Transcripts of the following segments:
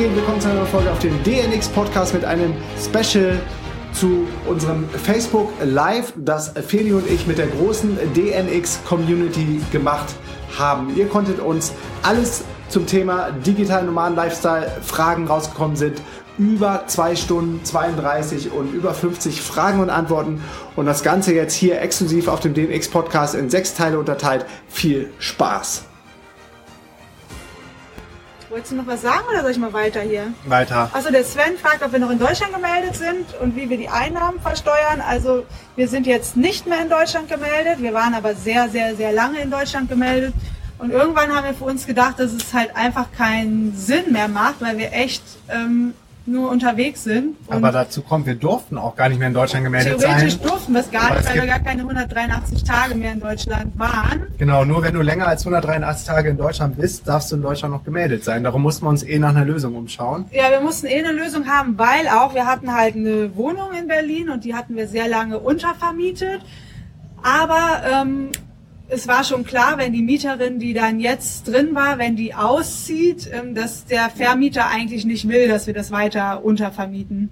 geht? Willkommen zu einer neuen Folge auf dem DNX Podcast mit einem Special zu unserem Facebook Live, das Feli und ich mit der großen DNX Community gemacht haben. Ihr konntet uns alles zum Thema digitalen Nomaden Lifestyle Fragen rausgekommen sind. Über zwei Stunden 32 und über 50 Fragen und Antworten. Und das Ganze jetzt hier exklusiv auf dem DNX Podcast in sechs Teile unterteilt. Viel Spaß! Wolltest du noch was sagen oder soll ich mal weiter hier? Weiter. Also der Sven fragt, ob wir noch in Deutschland gemeldet sind und wie wir die Einnahmen versteuern. Also wir sind jetzt nicht mehr in Deutschland gemeldet. Wir waren aber sehr, sehr, sehr lange in Deutschland gemeldet. Und irgendwann haben wir für uns gedacht, dass es halt einfach keinen Sinn mehr macht, weil wir echt ähm, nur unterwegs sind. Aber dazu kommt, wir durften auch gar nicht mehr in Deutschland gemeldet theoretisch sein. durften wir es gar nicht, weil wir gar keine 183 Tage mehr in Deutschland waren. Genau, nur wenn du länger als 183 Tage in Deutschland bist, darfst du in Deutschland noch gemeldet sein. Darum mussten wir uns eh nach einer Lösung umschauen. Ja, wir mussten eh eine Lösung haben, weil auch wir hatten halt eine Wohnung in Berlin und die hatten wir sehr lange untervermietet. Aber ähm, es war schon klar, wenn die Mieterin, die dann jetzt drin war, wenn die auszieht, ähm, dass der Vermieter eigentlich nicht will, dass wir das weiter untervermieten.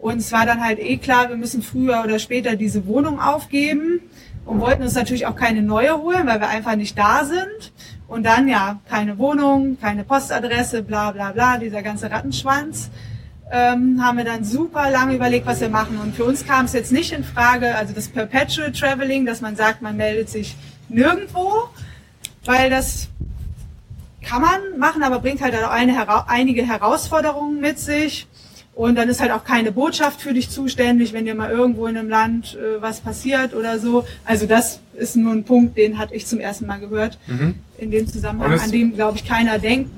Und es war dann halt eh klar, wir müssen früher oder später diese Wohnung aufgeben und wollten uns natürlich auch keine neue holen, weil wir einfach nicht da sind. Und dann ja, keine Wohnung, keine Postadresse, bla bla bla, dieser ganze Rattenschwanz. Ähm, haben wir dann super lange überlegt, was wir machen. Und für uns kam es jetzt nicht in Frage, also das Perpetual Traveling, dass man sagt, man meldet sich nirgendwo, weil das kann man machen, aber bringt halt auch eine, einige Herausforderungen mit sich. Und dann ist halt auch keine Botschaft für dich zuständig, wenn dir mal irgendwo in einem Land äh, was passiert oder so. Also das ist nur ein Punkt, den hatte ich zum ersten Mal gehört in dem Zusammenhang, an dem, glaube ich, keiner denkt.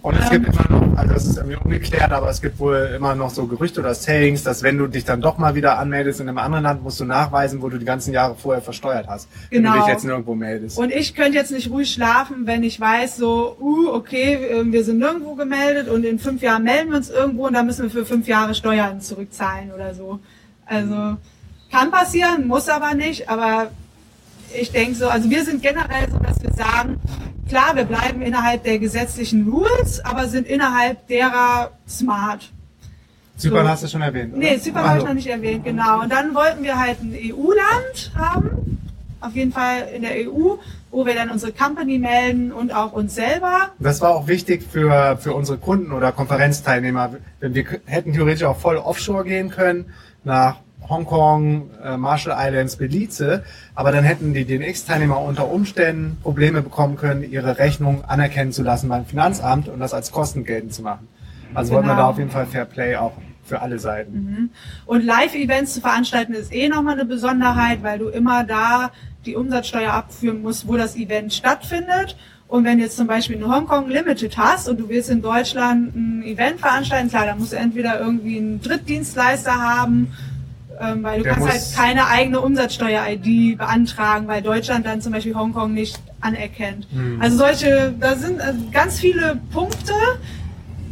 Und es Ähm. gibt immer noch, also das ist irgendwie ungeklärt, aber es gibt wohl immer noch so Gerüchte oder Sayings, dass wenn du dich dann doch mal wieder anmeldest in einem anderen Land, musst du nachweisen, wo du die ganzen Jahre vorher versteuert hast. Wenn Genau. du dich jetzt nirgendwo meldest. Und ich könnte jetzt nicht ruhig schlafen, wenn ich weiß, so, uh, okay, äh, wir sind nirgendwo gemeldet und in fünf Jahren melden wir uns irgendwo und dann müssen wir für fünf Jahre Steuern zurückzahlen oder so. Also kann passieren, muss aber nicht, aber ich denke so, also wir sind generell so, dass wir sagen, klar, wir bleiben innerhalb der gesetzlichen Rules, aber sind innerhalb derer smart. Zypern so. hast du schon erwähnt, oder? Nee, Zypern habe ich Also, noch nicht erwähnt, genau. Und dann wollten wir halt ein EU-Land haben, auf jeden Fall in der EU, wo wir dann unsere Company melden und auch uns selber. Das war auch wichtig für, für unsere Kunden oder Konferenzteilnehmer. Wir hätten theoretisch auch voll offshore gehen können, nach Hongkong, äh, Marshall Islands, Belize, aber dann hätten die DNX-Teilnehmer unter Umständen Probleme bekommen können, ihre Rechnung anerkennen zu lassen beim Finanzamt und das als Kosten geltend zu machen. Also wollten wir Genau. da auf jeden Fall Fair Play auch für alle Seiten. Und Live-Events zu veranstalten ist eh nochmal eine Besonderheit, weil du immer da die Umsatzsteuer abführen musst, wo das Event stattfindet. Und wenn du jetzt zum Beispiel eine Hongkong Limited hast und du willst in Deutschland ein Event veranstalten, klar, dann musst du entweder irgendwie einen Drittdienstleister haben, ähm, weil du Der kannst halt keine eigene Umsatzsteuer-ID beantragen, weil Deutschland dann zum Beispiel Hongkong nicht anerkennt. Hm. Also solche, da sind äh, ganz viele Punkte,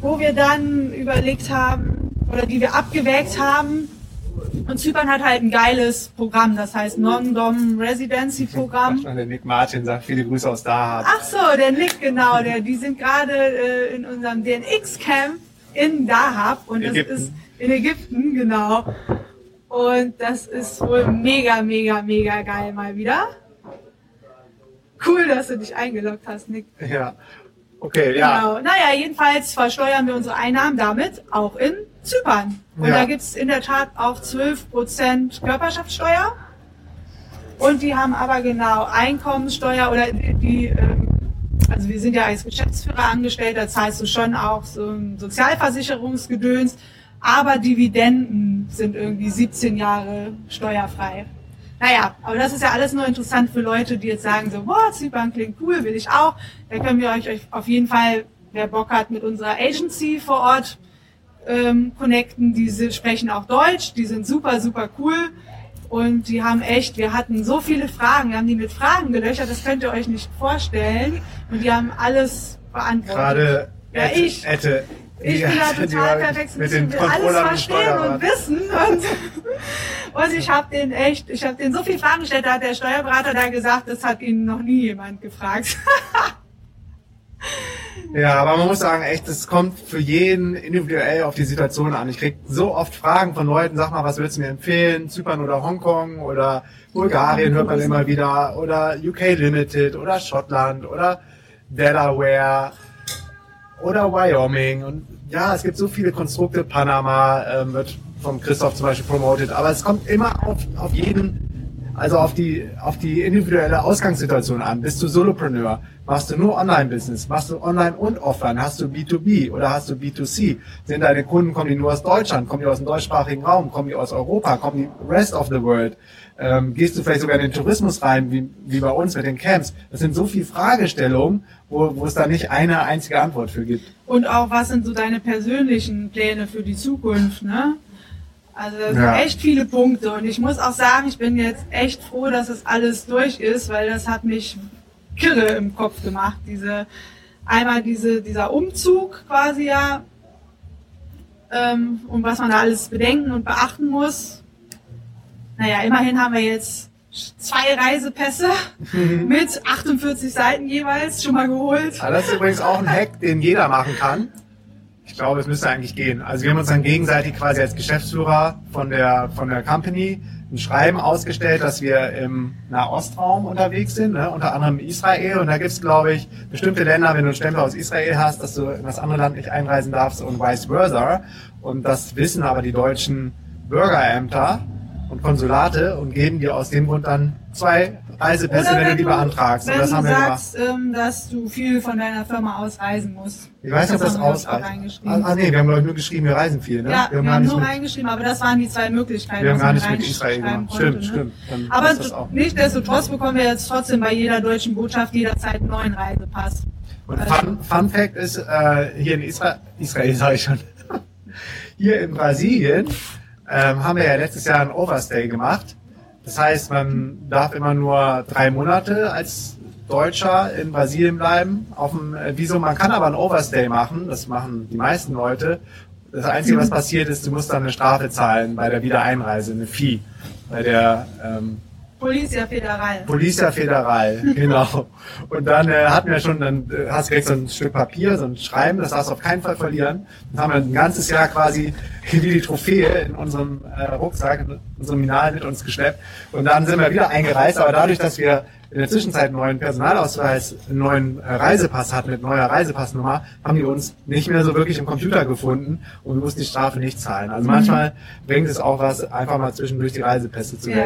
wo wir dann überlegt haben oder die wir abgewägt haben. Und Zypern hat halt ein geiles Programm, das heißt Non-Dom Residency Programm. Der Nick Martin sagt viele Grüße aus Dahab. Ach so, der Nick, genau, der, die sind gerade äh, in unserem DNX-Camp in Dahab und das Ägypten. ist in Ägypten, genau. Und das ist wohl mega, mega, mega geil mal wieder. Cool, dass du dich eingeloggt hast, Nick. Ja. Okay, ja. Genau. Naja, jedenfalls versteuern wir unsere Einnahmen damit auch in Zypern. Und Ja. da gibt's in der Tat auch 12% Körperschaftssteuer. Und die haben aber genau Einkommenssteuer oder die, die ähm, also wir sind ja als Geschäftsführer angestellt, da zahlst du schon auch so ein Sozialversicherungsgedöns, aber Dividenden sind irgendwie 17 Jahre steuerfrei. Naja, aber das ist ja alles nur interessant für Leute, die jetzt sagen so, boah, Zypern klingt cool, will ich auch. Da können wir euch, auf jeden Fall, wer Bock hat, mit unserer Agency vor Ort ähm, connecten. Die sprechen auch Deutsch, die sind super, super cool. Und die haben echt, wir hatten so viele Fragen, wir haben die mit Fragen gelöchert, das könnt ihr euch nicht vorstellen. Und die haben alles beantwortet. Gerade Ja, Ette- ich. Ette, Ich bin da total perfekt, den will alles verstehen und wissen. Und, und ich habe den echt, ich habe den so viele Fragen gestellt, da hat der Steuerberater da gesagt, das hat ihn noch nie jemand gefragt. Ja, aber man muss sagen, echt, es kommt für jeden individuell auf die Situation an. Ich krieg so oft Fragen von Leuten, sag mal, was würdest du mir empfehlen? Zypern oder Hongkong oder Bulgarien hört man immer wieder oder UK Limited oder Schottland oder Delaware oder Wyoming und ja, es gibt so viele Konstrukte. Panama ähm, wird vom Christoph zum Beispiel promoted, aber es kommt immer auf, auf jeden, also auf die, auf die individuelle Ausgangssituation an. Bist du Solopreneur? Machst du nur Online-Business? Machst du Online und Offline? Hast du B2B oder hast du B2C? Sind deine Kunden, kommen die nur aus Deutschland? Kommen die aus dem deutschsprachigen Raum? Kommen die aus Europa? Kommen die rest of the world? Ähm, gehst du vielleicht sogar in den Tourismus rein, wie, wie bei uns mit den Camps? Das sind so viele Fragestellungen, wo, wo es da nicht eine einzige Antwort für gibt. Und auch, was sind so deine persönlichen Pläne für die Zukunft, ne? Also das Ja. sind echt viele Punkte und ich muss auch sagen, ich bin jetzt echt froh, dass es alles durch ist, weil das hat mich kirre im Kopf gemacht. Diese einmal diese dieser Umzug quasi ja ähm, und was man da alles bedenken und beachten muss. Naja, immerhin haben wir jetzt zwei Reisepässe mit 48 Seiten jeweils schon mal geholt. Aber das ist übrigens auch ein Hack, den jeder machen kann. Ich glaube, es müsste eigentlich gehen. Also wir haben uns dann gegenseitig quasi als Geschäftsführer von der, von der Company ein Schreiben ausgestellt, dass wir im Nahostraum unterwegs sind, ne? unter anderem Israel. Und da gibt's glaube ich, bestimmte Länder, wenn du einen Stempel aus Israel hast, dass du in das andere Land nicht einreisen darfst und vice versa. Und das wissen aber die deutschen Bürgerämter und Konsulate und geben dir aus dem Grund dann zwei Reisepässe, wenn, du die beantragst. Wenn und das du haben wir sagst, ähm, dass du viel von deiner Firma aus reisen musst. Ich weiß nicht, ob das haben wir ausreicht. reingeschrieben. Ah, ah, nee, wir haben glaube ich nur geschrieben, wir reisen viel, ne? Ja, wir haben, gar nicht nur mit, reingeschrieben, aber das waren die zwei Möglichkeiten. wir haben gar nicht mit Israel gemacht. konnte, Stimmt, ne? stimmt. Aber nichtsdestotrotz bekommen wir jetzt trotzdem bei jeder deutschen Botschaft jederzeit einen neuen Reisepass. Und Fun, Fun Fact ist, äh, hier in Israel, Israel sage ich schon, hier in Brasilien ähm, haben wir ja letztes Jahr ein Overstay gemacht. Das heißt, man darf immer nur drei Monate als Deutscher in Brasilien bleiben auf dem äh, Visum. Man kann aber ein Overstay machen, das machen die meisten Leute. Das Einzige, was passiert ist, du musst dann eine Strafe zahlen bei der Wiedereinreise, eine Fee, bei der ähm, Policia Federal. Policia Federal, genau. Und dann äh, hatten wir schon, dann äh, hast du direkt so ein Stück Papier, so ein Schreiben, das darfst du auf keinen Fall verlieren. Dann haben wir ein ganzes Jahr quasi wie die Trophäe in unserem äh, Rucksack, in unserem Minal mit uns geschleppt. Und dann sind wir wieder eingereist, aber dadurch, dass wir in der Zwischenzeit einen neuen Personalausweis, einen neuen äh, Reisepass hatten mit neuer Reisepassnummer, haben die uns nicht mehr so wirklich im Computer gefunden und mussten die Strafe nicht zahlen. Also manchmal bringt es auch was, einfach mal zwischendurch die Reisepässe zu Ja.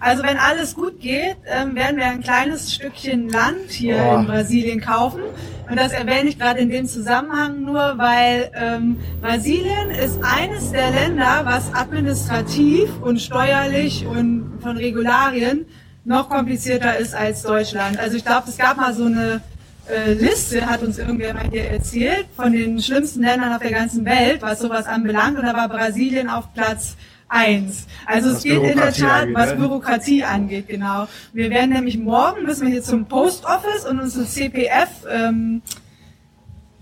Also wenn alles gut geht, ähm, werden wir ein kleines Stückchen Land hier Oh. in Brasilien kaufen. Und das erwähne ich gerade in dem Zusammenhang nur, weil ähm, Brasilien ist eines der Länder, was administrativ und steuerlich und von Regularien noch komplizierter ist als Deutschland. Also ich glaube, es gab mal so eine äh, Liste, hat uns irgendwer mal hier erzählt, von den schlimmsten Ländern auf der ganzen Welt, was sowas anbelangt. Und da war Brasilien auf Platz eins. Also Was es geht in der Bürokratie Tat, angeht, was ne? Bürokratie angeht, genau. Wir werden nämlich morgen, müssen wir hier zum Post Office und uns ein CPF ähm,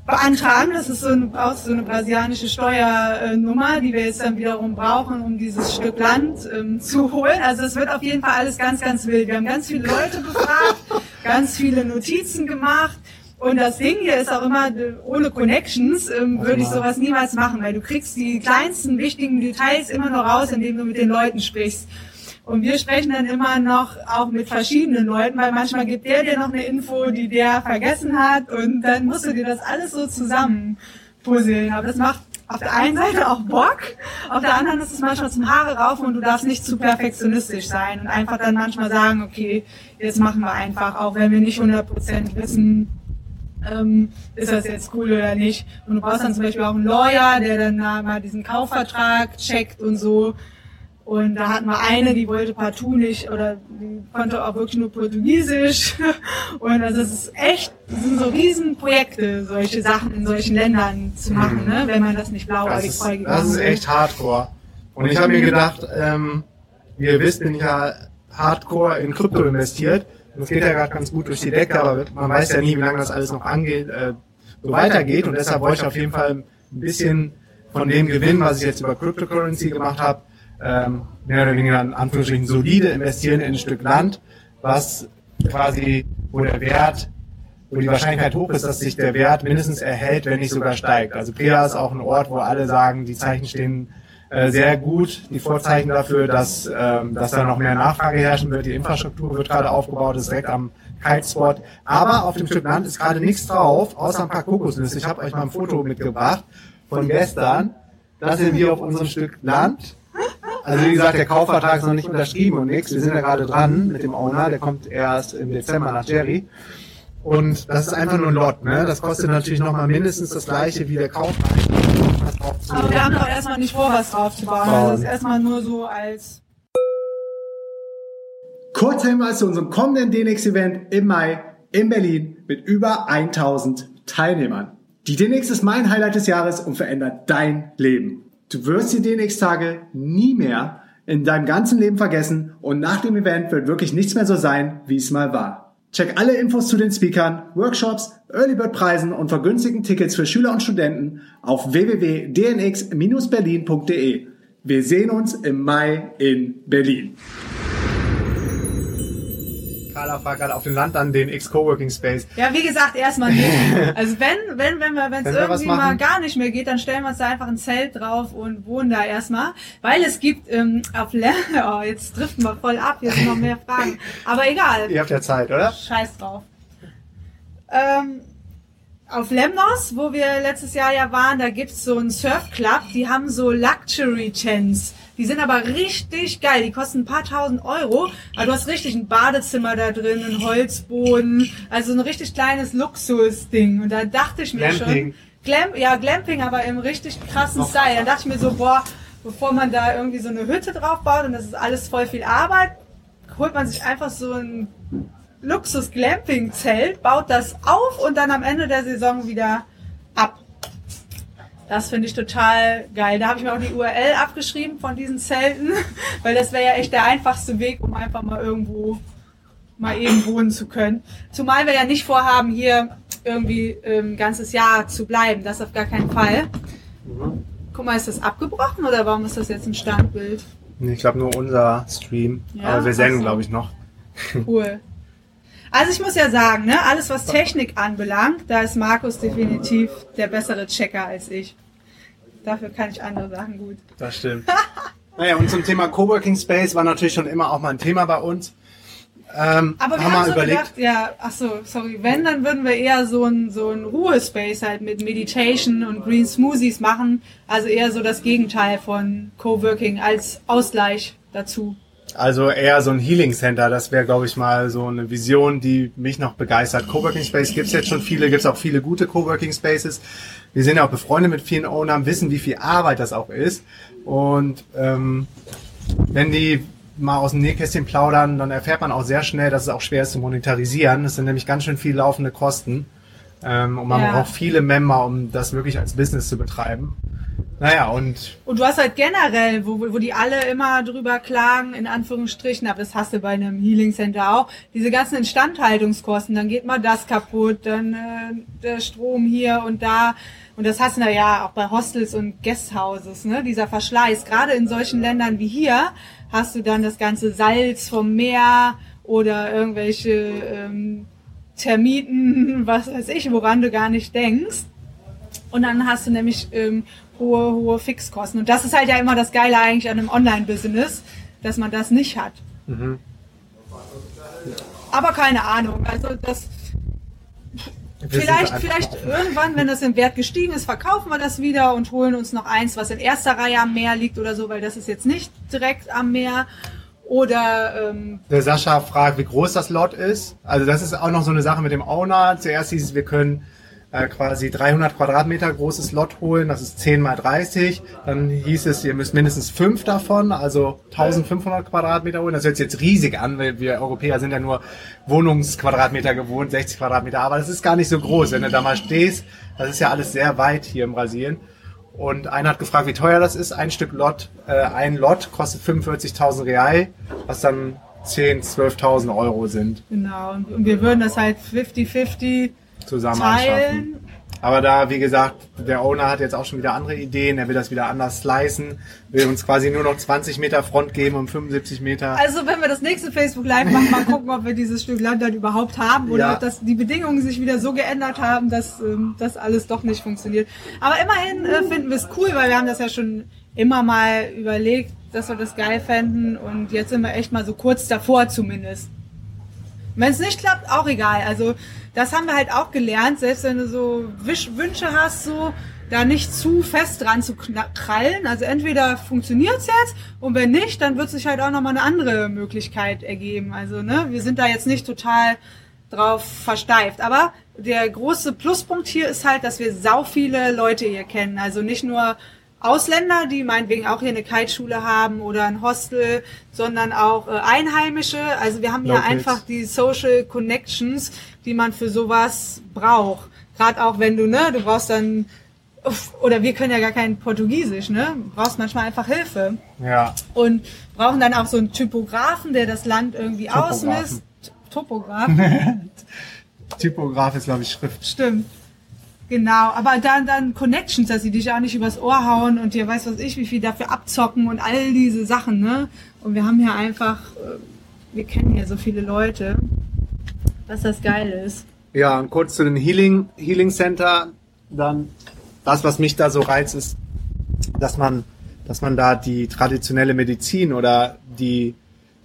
beantragen. Das ist so eine, auch so eine brasilianische Steuernummer, die wir jetzt dann wiederum brauchen, um dieses Stück Land ähm, zu holen. Also es wird auf jeden Fall alles ganz, ganz wild. Wir haben ganz viele Leute befragt, ganz viele Notizen gemacht. Und das Ding hier ist auch immer, ohne Connections ähm, würde ich sowas niemals machen, weil du kriegst die kleinsten wichtigen Details immer nur raus, indem du mit den Leuten sprichst. Und wir sprechen dann immer noch auch mit verschiedenen Leuten, weil manchmal gibt der dir noch eine Info, die der vergessen hat und dann musst du dir das alles so zusammen puzzeln. Aber das macht auf der einen Seite auch Bock, auf der anderen ist es manchmal zum Haare raufen und du darfst nicht zu perfektionistisch sein und einfach dann manchmal sagen, okay, jetzt machen wir einfach, auch wenn wir nicht 100% wissen, ähm, ist das jetzt cool oder nicht. Und du brauchst dann zum Beispiel auch einen Lawyer, der dann da mal diesen Kaufvertrag checkt und so. Und da hatten wir eine, die wollte partout nicht oder die konnte auch wirklich nur Portugiesisch. Und also es ist echt, das sind so Riesenprojekte, solche Sachen in solchen Ländern zu machen, ne? wenn man das nicht blauäugig ist, freigegangen das ist echt hardcore. Und ich habe mir gedacht, ähm, wie ihr wisst, bin ich ja hardcore in Krypto investiert. Das geht ja gerade ganz gut durch die Decke, aber man weiß ja nie, wie lange das alles noch angeht, äh, so weitergeht. Und deshalb wollte ich auf jeden Fall ein bisschen von dem Gewinn, was ich jetzt über Cryptocurrency gemacht habe, ähm, mehr oder weniger in Anführungsstrichen solide investieren in ein Stück Land, was quasi, wo der Wert wo die Wahrscheinlichkeit hoch ist, dass sich der Wert mindestens erhält, wenn nicht sogar steigt. Also Prea ist auch ein Ort, wo alle sagen, die Zeichen stehen äh, sehr gut, die Vorzeichen dafür, dass, ähm, dass da noch mehr Nachfrage herrschen wird. Die Infrastruktur wird gerade aufgebaut, ist direkt am Kitespot. Aber auf dem Stück Land ist gerade nichts drauf, außer ein paar Kokosnüsse. Ich habe euch mal ein Foto mitgebracht von gestern. Das sind wir auf unserem Stück Land. Also wie gesagt, der Kaufvertrag ist noch nicht unterschrieben und nichts. Wir sind ja gerade dran mit dem Owner. Der kommt erst im Dezember nach Jerry. Und das ist einfach nur ein Lot, ne? Das kostet natürlich nochmal mindestens das gleiche wie der Kaufpreis. Aber wir haben doch erstmal nicht vor, was drauf zu bauen. Das ist erstmal nur so als. Kurzer Hinweis zu unserem kommenden DNX-Event im Mai in Berlin mit über 1000 Teilnehmern. Die DNX ist mein Highlight des Jahres und verändert dein Leben. Du wirst die DNX-Tage nie mehr in deinem ganzen Leben vergessen und nach dem Event wird wirklich nichts mehr so sein, wie es mal war. Check alle Infos zu den Speakern, Workshops, Early Bird Preisen und vergünstigten Tickets für Schüler und Studenten auf www.dnx-berlin.de. Wir sehen uns im Mai in Berlin. Carla fragt gerade auf dem Land dann den X-Coworking Space. Ja, wie gesagt, erstmal nicht. Also wenn, wenn, wenn wir, wenn es irgendwie mal gar nicht mehr geht, dann stellen wir uns da einfach ein Zelt drauf und wohnen da erstmal. Weil es gibt ähm, auf Le oh, jetzt driften wir voll ab, hier sind noch mehr Fragen. Aber egal. Ihr habt ja Zeit, oder? Scheiß drauf. Ähm, auf Lemnos, wo wir letztes Jahr ja waren, da gibt's so einen Surfclub, die haben so Luxury Tents. Die sind aber richtig geil. Die kosten ein paar tausend Euro. Aber du hast richtig ein Badezimmer da drin, einen Holzboden. Also ein richtig kleines Luxusding. Und da dachte ich mir Glamping. schon. Glam, ja, Glamping, aber im richtig krassen Noch Style. Da dachte ich mir so, boah, bevor man da irgendwie so eine Hütte drauf baut und das ist alles voll viel Arbeit, holt man sich einfach so ein Luxus-Glamping-Zelt, baut das auf und dann am Ende der Saison wieder ab. Das finde ich total geil. Da habe ich mir auch die URL abgeschrieben von diesen Zelten, weil das wäre ja echt der einfachste Weg, um einfach mal irgendwo mal eben wohnen zu können. Zumal wir ja nicht vorhaben, hier irgendwie ein ähm, ganzes Jahr zu bleiben. Das auf gar keinen Fall. Mhm. Guck mal, ist das abgebrochen oder warum ist das jetzt ein Standbild? Ich glaube nur unser Stream. Ja, Aber wir senden, glaube ich, noch. Cool. Also ich muss ja sagen, ne, alles was Technik anbelangt, da ist Markus definitiv der bessere Checker als ich. Dafür kann ich andere Sachen gut. Das stimmt. naja, und zum Thema Coworking Space war natürlich schon immer auch mal ein Thema bei uns. Ähm, Aber wir haben, haben so überlegt, gedacht, ja, ach so, sorry, wenn, dann würden wir eher so ein, so ein Ruhespace halt mit Meditation und Green Smoothies machen. Also eher so das Gegenteil von Coworking als Ausgleich dazu. Also eher so ein Healing Center, das wäre, glaube ich, mal so eine Vision, die mich noch begeistert. Coworking Space gibt's jetzt schon viele, gibt's auch viele gute Coworking Spaces. Wir sind ja auch befreundet mit vielen Ownern, wissen, wie viel Arbeit das auch ist. Und ähm, wenn die mal aus dem Nähkästchen plaudern, dann erfährt man auch sehr schnell, dass es auch schwer ist zu monetarisieren. Das sind nämlich ganz schön viel laufende Kosten. Ähm, und man ja. braucht viele Member, um das wirklich als Business zu betreiben. Naja, und. Und du hast halt generell, wo, wo die alle immer drüber klagen, in Anführungsstrichen, aber das hast du bei einem Healing Center auch, diese ganzen Instandhaltungskosten, dann geht mal das kaputt, dann äh, der Strom hier und da. Und das hast du ja auch bei Hostels und Guesthouses, ne? Dieser Verschleiß. Gerade in solchen Ländern wie hier hast du dann das ganze Salz vom Meer oder irgendwelche ähm, Termiten, was weiß ich, woran du gar nicht denkst. Und dann hast du nämlich ähm, hohe, hohe Fixkosten. Und das ist halt ja immer das Geile eigentlich an einem Online-Business, dass man das nicht hat. Mhm. Aber keine Ahnung. Also das vielleicht, vielleicht irgendwann, wenn das im Wert gestiegen ist, verkaufen wir das wieder und holen uns noch eins, was in erster Reihe am Meer liegt oder so, weil das ist jetzt nicht direkt am Meer. Oder ähm, der Sascha fragt, wie groß das Lot ist. Also das ist auch noch so eine Sache mit dem Owner. Zuerst hieß es, wir können äh, quasi 300 Quadratmeter großes Lot holen, das ist 10 mal 30. Dann hieß es, ihr müsst mindestens fünf davon, also 1500 Quadratmeter holen. Das hört sich jetzt riesig an, weil wir Europäer sind ja nur Wohnungsquadratmeter gewohnt, 60 Quadratmeter, aber das ist gar nicht so groß. Wenn du da mal stehst, das ist ja alles sehr weit hier im Brasilien. Und einer hat gefragt, wie teuer das ist. Ein Stück Lot, äh, ein Lot kostet 45.000 Real, was dann 10, 12.000 Euro sind. Genau. Und wir würden das halt 50-50 zusammen teilen. Aber da, wie gesagt, der Owner hat jetzt auch schon wieder andere Ideen. Er will das wieder anders slicen, will uns quasi nur noch 20 Meter Front geben und 75 Meter. Also wenn wir das nächste Facebook Live machen, mal gucken, ob wir dieses Stück Land dann überhaupt haben oder Ja. ob das die Bedingungen sich wieder so geändert haben, dass ähm, das alles doch nicht funktioniert. Aber immerhin äh, finden wir es cool, weil wir haben das ja schon immer mal überlegt, dass wir das geil fänden und jetzt sind wir echt mal so kurz davor zumindest. Wenn es nicht klappt, auch egal. Also das haben wir halt auch gelernt, selbst wenn du so Wisch Wünsche hast, so da nicht zu fest dran zu krallen. Also entweder funktioniert's jetzt und wenn nicht, dann wird sich halt auch nochmal eine andere Möglichkeit ergeben. Also ne, wir sind da jetzt nicht total drauf versteift. Aber der große Pluspunkt hier ist halt, dass wir sau viele Leute hier kennen. Also nicht nur Ausländer, die meinetwegen auch hier eine Kiteschule haben oder ein Hostel, sondern auch äh, Einheimische. Also wir haben hier Locals. einfach die Social Connections, die man für sowas braucht. Gerade auch wenn du, ne, du brauchst dann, oder wir können ja gar kein Portugiesisch, ne? Du brauchst manchmal einfach Hilfe. Ja. Und brauchen dann auch so einen Typografen, der das Land irgendwie Topografen. ausmisst. Topograf, Typograf ist, glaube ich, Schrift. stimmt. Genau, aber dann, dann Connections, dass sie dich auch nicht übers Ohr hauen und dir weiß was ich, wie viel dafür abzocken und all diese Sachen, ne? Und wir haben hier einfach, äh, wir kennen hier so viele Leute, dass das geil ist. Ja, und kurz zu den Healing, Healing Center. Dann das, was mich da so reizt, ist, dass man, dass man da die traditionelle Medizin oder die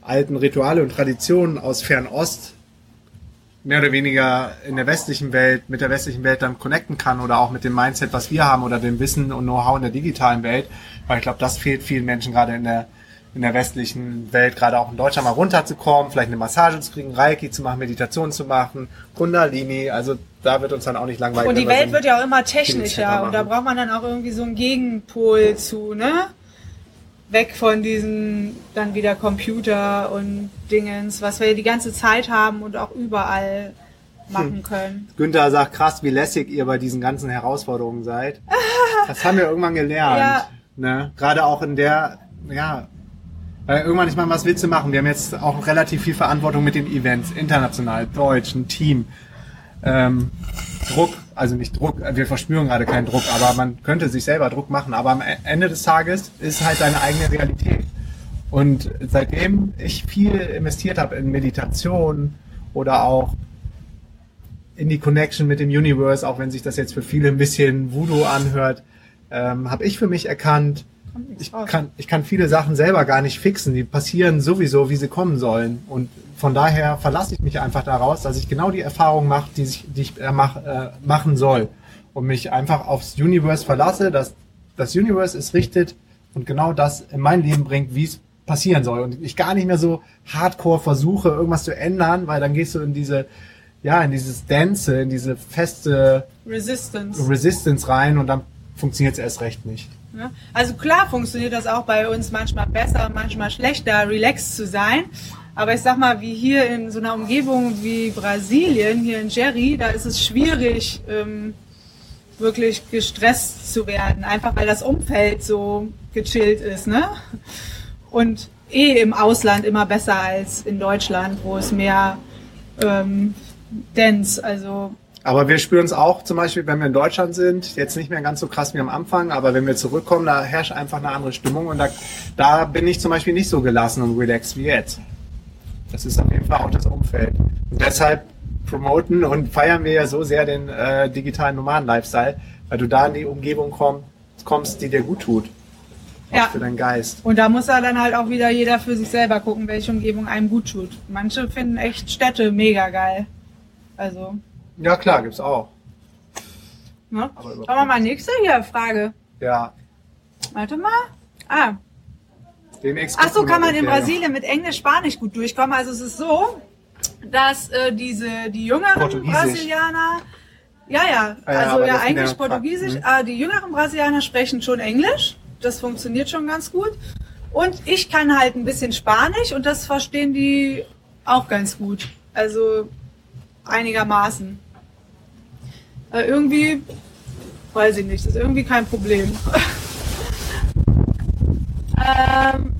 alten Rituale und Traditionen aus Fernost mehr oder weniger in der westlichen Welt, mit der westlichen Welt dann connecten kann oder auch mit dem Mindset, was wir haben oder dem Wissen und Know-how in der digitalen Welt. Weil ich glaube, das fehlt vielen Menschen gerade in der, in der westlichen Welt, gerade auch in Deutschland mal runterzukommen, vielleicht eine Massage zu kriegen, Reiki zu machen, Meditation zu machen, Kundalini, also da wird uns dann auch nicht langweilig. Und die Welt wird ja auch immer technischer und da braucht man dann auch irgendwie so einen Gegenpol zu, ne? Weg von diesen dann wieder Computer und Dingens, was wir die ganze Zeit haben und auch überall machen Hm. können. Günther sagt, krass, wie lässig ihr bei diesen ganzen Herausforderungen seid. Das haben wir irgendwann gelernt. Ja. Ne? Gerade auch in der, ja, weil irgendwann, ich meine, was willst du machen? Wir haben jetzt auch relativ viel Verantwortung mit den Events, international, deutsch, ein Team. Ähm, Druck, also nicht Druck, wir verspüren gerade keinen Druck, aber man könnte sich selber Druck machen. Aber am Ende des Tages ist halt deine eigene Realität. Und seitdem ich viel investiert habe in Meditation oder auch in die Connection mit dem Universe, auch wenn sich das jetzt für viele ein bisschen Voodoo anhört, ähm, habe ich für mich erkannt, ich kann, ich kann viele Sachen selber gar nicht fixen. Die passieren sowieso, wie sie kommen sollen. Und von daher verlasse ich mich einfach daraus, dass ich genau die Erfahrung mache, die, sich, die ich äh, mach, äh, machen soll. Und mich einfach aufs Universe verlasse, dass das Universe es richtet und genau das in mein Leben bringt, wie es passieren soll. Und ich gar nicht mehr so hardcore versuche, irgendwas zu ändern, weil dann gehst du in diese, ja, in dieses Dance, in diese feste Resistance. Resistance rein und dann funktioniert es erst recht nicht. Ne? Also klar funktioniert das auch bei uns manchmal besser, manchmal schlechter, relaxed zu sein. Aber ich sag mal, wie hier in so einer Umgebung wie Brasilien, hier in Jerry, da ist es schwierig, ähm, wirklich gestresst zu werden, einfach weil das Umfeld so gechillt ist, ne? Und eh im Ausland immer besser als in Deutschland, wo es mehr ähm, dense, also Aber wir spüren es auch zum Beispiel, wenn wir in Deutschland sind, jetzt nicht mehr ganz so krass wie am Anfang, aber wenn wir zurückkommen, da herrscht einfach eine andere Stimmung und da, da bin ich zum Beispiel nicht so gelassen und relaxed wie jetzt. Das ist auf jeden Fall auch das Umfeld. Und deshalb promoten und feiern wir ja so sehr den äh, digitalen Nomaden-Lifestyle, weil du da in die Umgebung komm, kommst, die dir gut tut. Auch Ja. für deinen Geist. Und da muss ja dann halt auch wieder jeder für sich selber gucken, welche Umgebung einem gut tut. Manche finden echt Städte mega geil. Also, Ja, klar, gibt's auch. ne? Aber wir mal nächste hier Frage. Ja, Warte mal. Ah. Ach so, kann man in Brasilien mit Englisch, Spanisch gut durchkommen. Also es ist so, dass äh, diese die jüngeren. Brasilianer ja, ja, Ah ja, also ja eigentlich Portugiesisch. Mhm. Äh, die jüngeren Brasilianer sprechen schon Englisch. Das funktioniert schon ganz gut. Und ich kann halt ein bisschen Spanisch und das verstehen die auch ganz gut. Also einigermaßen. Äh, irgendwie, weiß ich nicht, ist irgendwie kein Problem. ähm,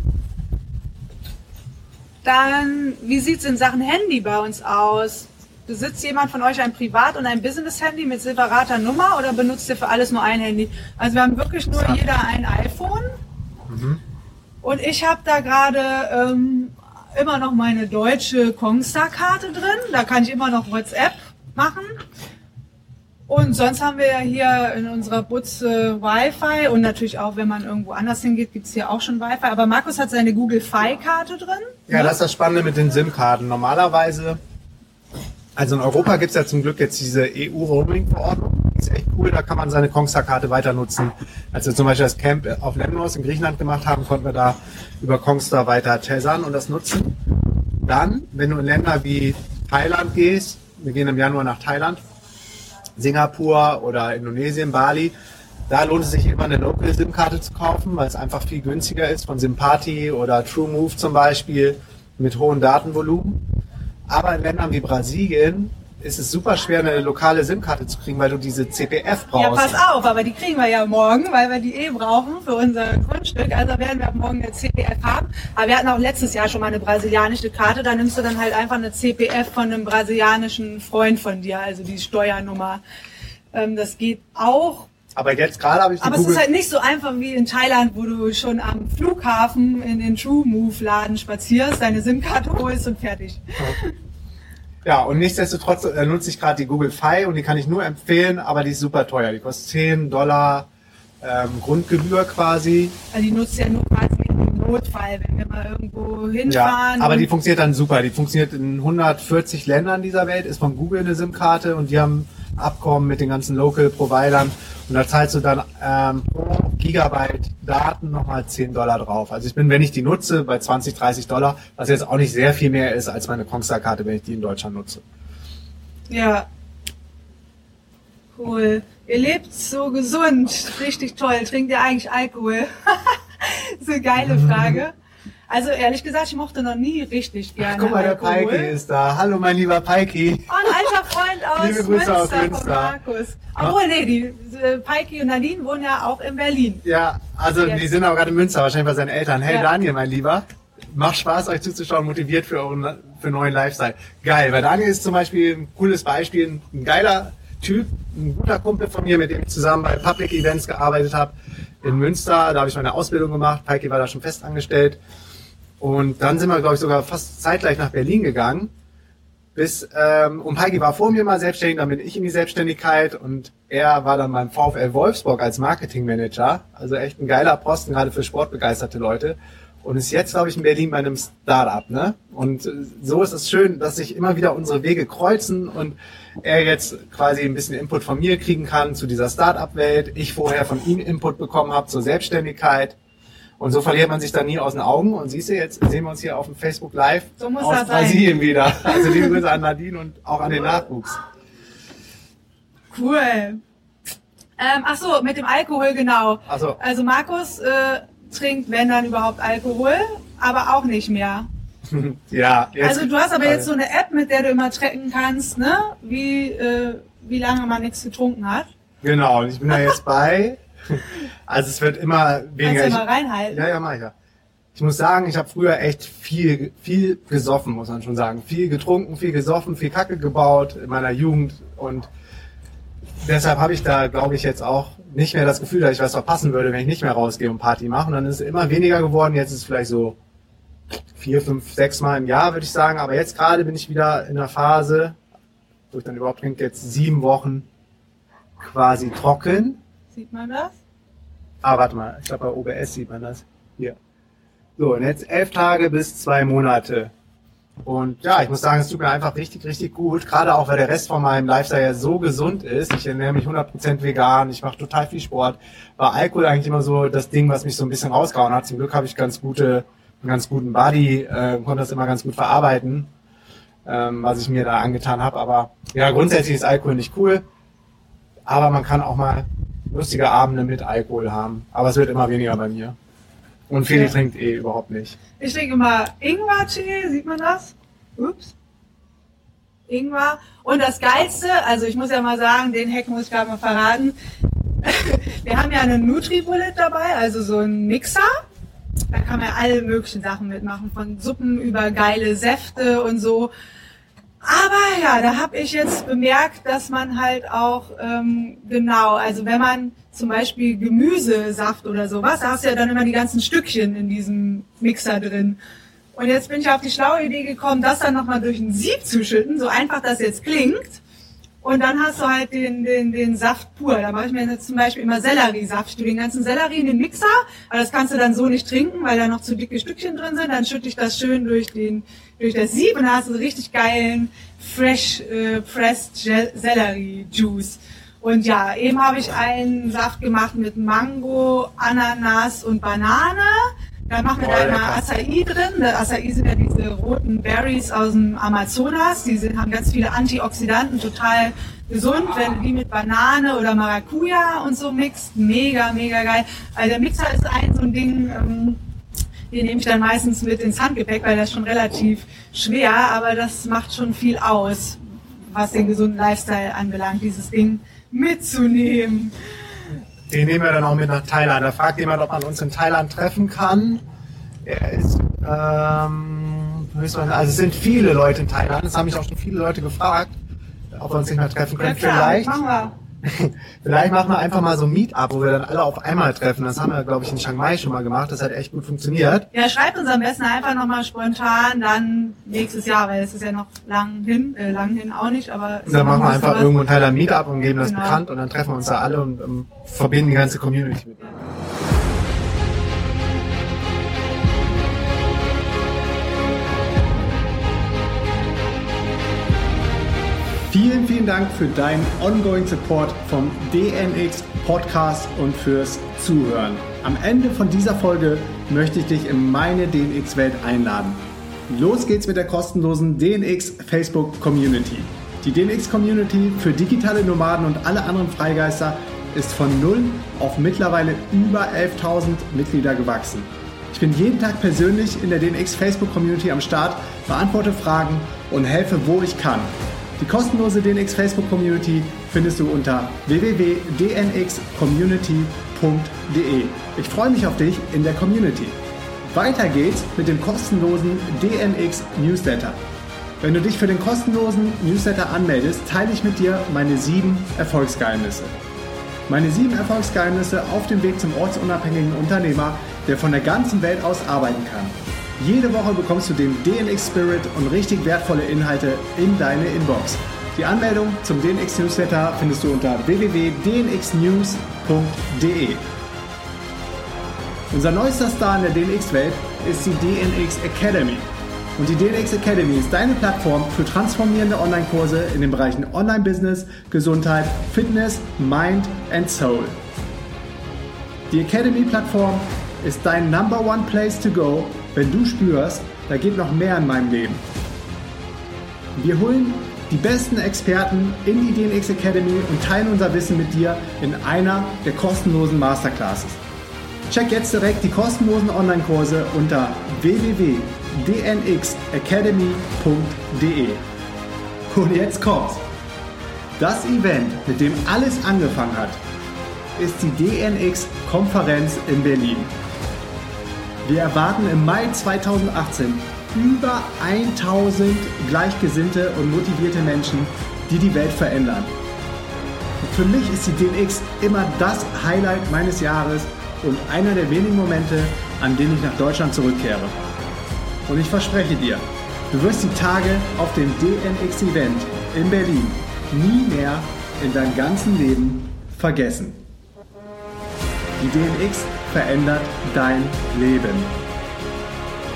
dann, wie sieht's in Sachen Handy bei uns aus? besitzt jemand von euch ein Privat- und ein Business-Handy mit separater Nummer oder benutzt ihr für alles nur ein Handy? Also wir haben wirklich nur jeder ein iPhone. Mhm. Und ich habe da gerade ähm, immer noch meine deutsche Kongstar-Karte drin. Da kann ich immer noch WhatsApp machen. Und sonst haben wir ja hier in unserer Butze Wi-Fi und natürlich auch, wenn man irgendwo anders hingeht, gibt's hier auch schon Wi-Fi. Aber Markus hat seine Google Fi-Karte drin. Ja, das ist das Spannende mit den SIM-Karten. Normalerweise, also in Europa gibt's ja zum Glück jetzt diese EU-Roaming-Verordnung. Ist echt cool, da kann man seine Kongstar-Karte weiter nutzen. Als wir zum Beispiel das Camp auf Lemnos in Griechenland gemacht haben, konnten wir da über Kongstar weiter tessern und das nutzen. Dann, wenn du in Länder wie Thailand gehst, wir gehen im Januar nach Thailand, Singapur oder Indonesien, Bali, da lohnt es sich immer eine Local SIM-Karte zu kaufen, weil es einfach viel günstiger ist von Sympathie oder TrueMove zum Beispiel mit hohem Datenvolumen. Aber in Ländern wie Brasilien ist es super schwer, eine lokale SIM-Karte zu kriegen, weil du diese CPF brauchst. Ja, pass auf, aber die kriegen wir ja morgen, weil wir die eh brauchen für unser Grundstück. Also werden wir morgen eine CPF haben. Aber wir hatten auch letztes Jahr schon mal eine brasilianische Karte. Da nimmst du dann halt einfach eine CPF von einem brasilianischen Freund von dir, also die Steuernummer. Ähm, das geht auch. Aber jetzt gerade habe ich die Aber Google es ist halt nicht so einfach wie in Thailand, wo du schon am Flughafen in den True Move Laden spazierst, deine SIM-Karte holst und fertig. Ja. Ja, und nichtsdestotrotz äh, nutze ich gerade die Google Fi und die kann ich nur empfehlen, aber die ist super teuer. Die kostet 10 Dollar ähm, Grundgebühr quasi. Also die nutzt ja nur quasi im Notfall, wenn wir mal irgendwo hinfahren. Ja, aber die funktioniert dann super. Die funktioniert in 140 Ländern dieser Welt, ist von Google eine SIM-Karte und die haben Abkommen mit den ganzen Local-Providern und da zahlst du dann ähm, pro Gigabyte Daten nochmal 10 Dollar drauf. Also ich bin, wenn ich die nutze, bei 20, 30 Dollar, was jetzt auch nicht sehr viel mehr ist als meine Kongstar-Karte, wenn ich die in Deutschland nutze. Ja. Cool. Ihr lebt so gesund. Richtig toll. Trinkt ihr eigentlich Alkohol? so eine geile Frage. Also ehrlich gesagt, ich mochte noch nie richtig gerne. Ach, guck mal, der Alkohol. Paiki ist da. Hallo, mein lieber Paiki. Oh, ein alter Freund aus Liebe Grüße Münster, aus Münster. Markus. Obwohl, nee, die äh, Paiki und Nadine wohnen ja auch in Berlin. Ja, also Jetzt. die sind auch gerade in Münster, wahrscheinlich bei seinen Eltern. Hey ja. Daniel, mein Lieber. Macht Spaß, euch zuzuschauen, motiviert für euren für neuen Lifestyle. Geil, weil Daniel ist zum Beispiel ein cooles Beispiel, ein geiler Typ, ein guter Kumpel von mir, mit dem ich zusammen bei Public Events gearbeitet habe in Münster. Da habe ich meine Ausbildung gemacht. Paiki war da schon fest angestellt. Und dann sind wir, glaube ich, sogar fast zeitgleich nach Berlin gegangen. Bis, ähm, und Heiki war vor mir mal selbstständig, dann bin ich in die Selbstständigkeit und er war dann beim VfL Wolfsburg als Marketingmanager. Also echt ein geiler Posten, gerade für sportbegeisterte Leute. Und ist jetzt, glaube ich, in Berlin bei einem Startup, ne? Und äh, so ist es schön, dass sich immer wieder unsere Wege kreuzen und er jetzt quasi ein bisschen Input von mir kriegen kann zu dieser Startup-Welt. Ich vorher von ihm Input bekommen habe zur Selbstständigkeit. Und so verliert man sich dann nie aus den Augen. Und siehst du, jetzt sehen wir uns hier auf dem Facebook Live so muss aus Brasilien sein. wieder. Also liebe Grüße an Nadine und auch an den Nachwuchs. Cool. Ähm, ach so, mit dem Alkohol genau. Ach so. Also Markus äh, trinkt, wenn dann überhaupt Alkohol, aber auch nicht mehr. ja. Jetzt also du hast aber jetzt so eine App, mit der du immer tracken kannst, ne? Wie äh, wie lange man nichts getrunken hat. Genau. Und ich bin da jetzt bei also es wird immer weniger. Kannst du mal reinhalten? Ja, ja, mach ich ja. Ich muss sagen, ich habe früher echt viel, viel gesoffen, muss man schon sagen. Viel getrunken, viel gesoffen, viel Kacke gebaut in meiner Jugend und deshalb habe ich da, glaube ich, jetzt auch nicht mehr das Gefühl, dass ich was verpassen würde, wenn ich nicht mehr rausgehe und Party mache. Und dann ist es immer weniger geworden. Jetzt ist es vielleicht so vier, fünf, sechs Mal im Jahr, würde ich sagen. Aber jetzt gerade bin ich wieder in der Phase, wo ich dann überhaupt trinke, jetzt sieben Wochen quasi trocken. Sieht man das? Ah, warte mal, ich glaube bei OBS sieht man das. Hier. So, und jetzt elf Tage bis zwei Monate. Und ja, ich muss sagen, es tut mir einfach richtig, richtig gut. Gerade auch, weil der Rest von meinem Lifestyle ja so gesund ist. Ich ernähre mich 100% vegan, ich mache total viel Sport. War Alkohol eigentlich immer so das Ding, was mich so ein bisschen rausgehauen hat. Zum Glück habe ich ganz gute, einen ganz guten Body, äh, konnte das immer ganz gut verarbeiten, ähm, was ich mir da angetan habe. Aber ja, grundsätzlich ist Alkohol nicht cool. Aber man kann auch mal lustige Abende mit Alkohol haben. Aber es wird immer weniger bei mir. Und Feli okay. trinkt eh überhaupt nicht. Ich trinke immer Ingwer-Tee, sieht man das? Ups. Ingwer. Und das Geilste, also ich muss ja mal sagen, den Hack muss ich gerade mal verraten. Wir haben ja eine Nutri-Bullet dabei, also so ein Mixer. Da kann man ja alle möglichen Sachen mitmachen, von Suppen über geile Säfte und so. Aber ja, da habe ich jetzt bemerkt, dass man halt auch ähm, genau, also wenn man zum Beispiel Gemüsesaft oder sowas, da hast du ja dann immer die ganzen Stückchen in diesem Mixer drin. Und jetzt bin ich auf die schlaue Idee gekommen, das dann nochmal durch ein Sieb zu schütten, so einfach das jetzt klingt. Und dann hast du halt den, den, den Saft pur. Da mache ich mir jetzt zum Beispiel immer Selleriesaft. Ich tue den ganzen Sellerie in den Mixer, aber das kannst du dann so nicht trinken, weil da noch zu dicke Stückchen drin sind. Dann schütte ich das schön durch, den, durch das Sieb und dann hast du so richtig geilen, fresh äh, pressed Sellerie Juice. Und ja, eben habe ich einen Saft gemacht mit Mango, Ananas und Banane. Da machen wir da immer Acai drin. Der Acai sind ja diese roten Berries aus dem Amazonas. Die sind, haben ganz viele Antioxidanten, total gesund. Wenn du die mit Banane oder Maracuja und so mixt, mega, mega geil. Also der Mixer ist ein so ein Ding, ähm, den nehme ich dann meistens mit ins Handgepäck, weil das ist schon relativ schwer, aber das macht schon viel aus, was den gesunden Lifestyle anbelangt, dieses Ding mitzunehmen. Den nehmen wir dann auch mit nach Thailand. Da fragt jemand, ob man uns in Thailand treffen kann. Er ist, ähm, also es sind viele Leute in Thailand. Das haben mich auch schon viele Leute gefragt, ob wir uns nicht mehr treffen können. Ja, klar, Vielleicht. Vielleicht machen wir einfach mal so ein Meetup, wo wir dann alle auf einmal treffen. Das haben wir, glaube ich, in Chiang Mai schon mal gemacht. Das hat echt gut funktioniert. Ja, schreibt uns am besten einfach nochmal spontan, dann nächstes Jahr, weil es ist ja noch lang hin, äh, lang hin auch nicht, aber... Dann machen wir einfach irgendwo ein Teil ein Meetup und geben genau. das bekannt und dann treffen wir uns da alle und um, verbinden die ganze Community mit. Vielen, vielen Dank für deinen ongoing Support vom DNX Podcast und fürs Zuhören. Am Ende von dieser Folge möchte ich dich in meine DNX-Welt einladen. Los geht's mit der kostenlosen DNX Facebook Community. Die DNX Community für digitale Nomaden und alle anderen Freigeister ist von null auf mittlerweile über 11.000 Mitglieder gewachsen. Ich bin jeden Tag persönlich in der DNX Facebook Community am Start, beantworte Fragen und helfe, wo ich kann. Die kostenlose DNX Facebook Community findest du unter www.dnxcommunity.de. Ich freue mich auf dich in der Community. Weiter geht's mit dem kostenlosen DNX Newsletter. Wenn du dich für den kostenlosen Newsletter anmeldest, teile ich mit dir meine sieben Erfolgsgeheimnisse. Meine sieben Erfolgsgeheimnisse auf dem Weg zum ortsunabhängigen Unternehmer, der von der ganzen Welt aus arbeiten kann. Jede Woche bekommst du den DNX Spirit und richtig wertvolle Inhalte in deine Inbox. Die Anmeldung zum DNX Newsletter findest du unter www.dnxnews.de. Unser neuester Star in der DNX-Welt ist die DNX Academy. Und die DNX Academy ist deine Plattform für transformierende Online-Kurse in den Bereichen Online-Business, Gesundheit, Fitness, Mind and Soul. Die Academy-Plattform ist dein Number One Place to Go wenn du spürst, da geht noch mehr in meinem Leben. Wir holen die besten Experten in die DNX Academy und teilen unser Wissen mit dir in einer der kostenlosen Masterclasses. Check jetzt direkt die kostenlosen Online-Kurse unter www.dnxacademy.de. Und jetzt kommt's. Das Event, mit dem alles angefangen hat, ist die DNX-Konferenz in Berlin. Wir erwarten im Mai 2018 über 1000 gleichgesinnte und motivierte Menschen, die die Welt verändern. Für mich ist die DNX immer das Highlight meines Jahres und einer der wenigen Momente, an denen ich nach Deutschland zurückkehre. Und ich verspreche dir, du wirst die Tage auf dem DNX-Event in Berlin nie mehr in deinem ganzen Leben vergessen. Die DNX verändert dein Leben.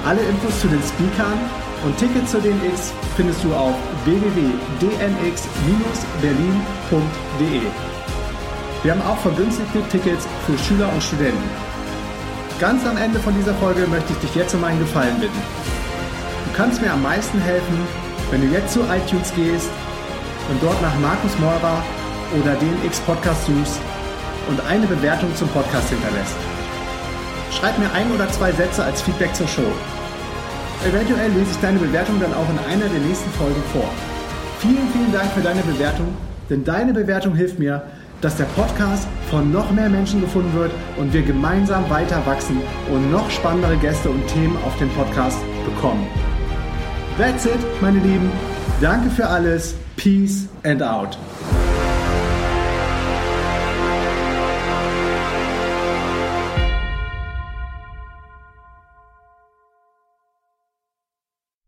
Alle Infos zu den Speakern und Tickets zu DNX findest du auf www.dnx-berlin.de. Wir haben auch vergünstigte Tickets für Schüler und Studenten. Ganz am Ende von dieser Folge möchte ich dich jetzt um einen Gefallen bitten. Du kannst mir am meisten helfen, wenn du jetzt zu iTunes gehst und dort nach Markus Meurer oder DNX Podcast suchst und eine Bewertung zum Podcast hinterlässt. Schreib mir ein oder zwei Sätze als Feedback zur Show. Eventuell lese ich deine Bewertung dann auch in einer der nächsten Folgen vor. Vielen, vielen Dank für deine Bewertung, denn deine Bewertung hilft mir, dass der Podcast von noch mehr Menschen gefunden wird und wir gemeinsam weiter wachsen und noch spannendere Gäste und Themen auf dem Podcast bekommen. That's it, meine Lieben. Danke für alles. Peace and out.